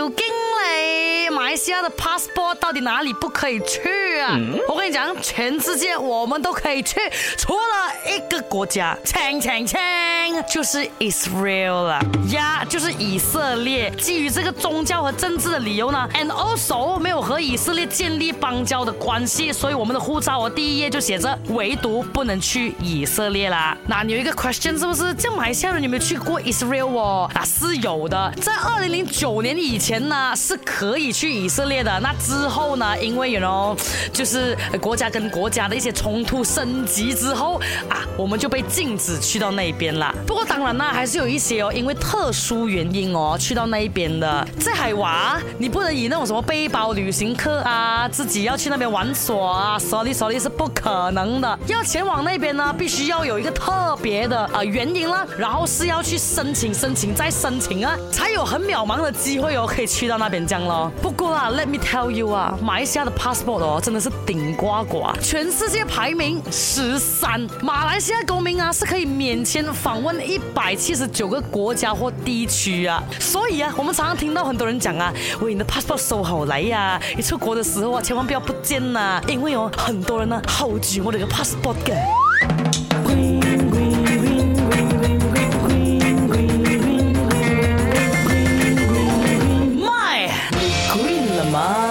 要矜不可以去啊！我跟你讲，全世界我们都可以去，除了一个国家，请请请，就是 Israel 了呀，就是以色列。基于这个宗教和政治的理由呢，and also 没有和以色列建立邦交的关系，所以我们的护照我第一页就写着，唯独不能去以色列啦。那你有一个 question 是不是？这马来西亚人有没有去过 Israel 哦？啊，是有的，在二零零九年以前呢是可以去以色列的，那之后呢，因为 you know 就是国家跟国家的一些冲突升级之后啊，我们就被禁止去到那边了。不过当然呢，还是有一些哦，因为特殊原因哦，去到那一边的。在海娃，你不能以那种什么背包旅行客啊，自己要去那边玩耍啊，sorry sorry 是不可能的。要前往那边呢，必须要有一个特别的啊原因啦，然后是要去申请、申请再申请啊，才有很渺茫的机会哦，可以去到那边这样咯。不过啊，Let me tell you 啊，马来西亚的 passport 哦，真的是顶呱呱，全世界排名十三。马来西亚公民啊，是可以免签访问一百七十九个国家或地区啊。所以啊，我们常常听到很多人讲啊，喂，你的 passport 收好来呀，你出国的时候啊，千万不要不见呐，因为哦，很多人呢好久我的个 passport 嘅。Mama.